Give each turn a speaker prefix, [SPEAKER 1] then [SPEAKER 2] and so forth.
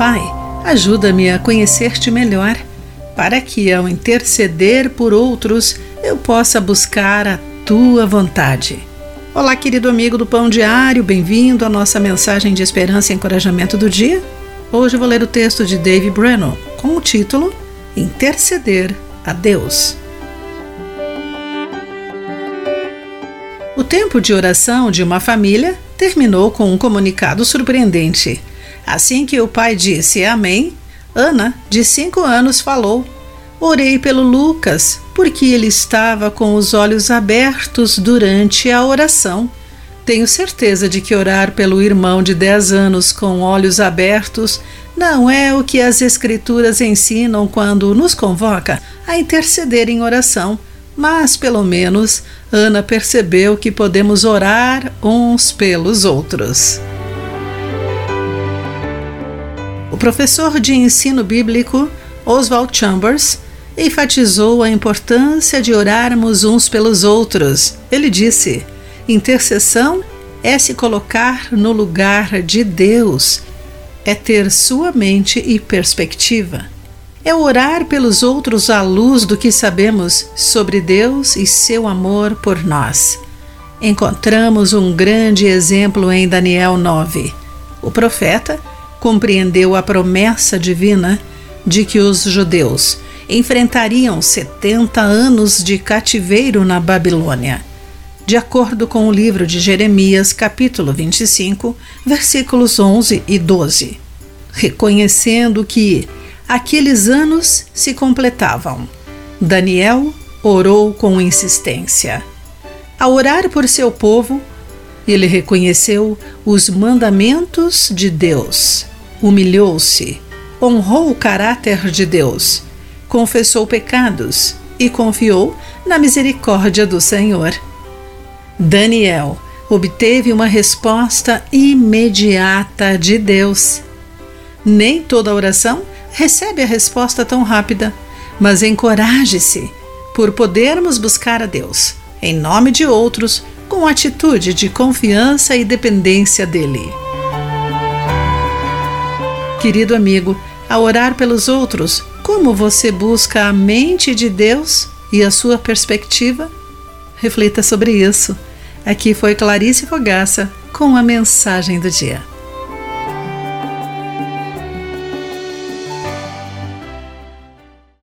[SPEAKER 1] Pai, ajuda-me a conhecer-te melhor, para que, ao interceder por outros, eu possa buscar a tua vontade. Olá, querido amigo do Pão Diário, bem-vindo à nossa mensagem de esperança e encorajamento do dia. Hoje vou ler o texto de Dave Brennan com o título Interceder a Deus. O tempo de oração de uma família terminou com um comunicado surpreendente. Assim que o pai disse Amém, Ana, de cinco anos, falou: Orei pelo Lucas, porque ele estava com os olhos abertos durante a oração. Tenho certeza de que orar pelo irmão de 10 anos com olhos abertos não é o que as Escrituras ensinam quando nos convoca a interceder em oração, mas pelo menos Ana percebeu que podemos orar uns pelos outros. Professor de ensino bíblico Oswald Chambers enfatizou a importância de orarmos uns pelos outros. Ele disse: intercessão é se colocar no lugar de Deus, é ter sua mente e perspectiva. É orar pelos outros à luz do que sabemos sobre Deus e seu amor por nós. Encontramos um grande exemplo em Daniel 9. O profeta compreendeu a promessa divina de que os judeus enfrentariam 70 anos de cativeiro na Babilônia. De acordo com o livro de Jeremias, capítulo 25, versículos 11 e 12. Reconhecendo que aqueles anos se completavam, Daniel orou com insistência. Ao orar por seu povo, ele reconheceu os mandamentos de Deus, humilhou-se, honrou o caráter de Deus confessou pecados e confiou na misericórdia do Senhor. Daniel obteve uma resposta imediata de Deus. Nem toda oração recebe a resposta tão rápida, mas encoraje-se por podermos buscar a Deus, em nome de outros, com atitude de confiança e dependência dele. Querido amigo, ao orar pelos outros, como você busca a mente de Deus e a sua perspectiva? Reflita sobre isso. Aqui foi Clarice Fogaça com a mensagem do dia.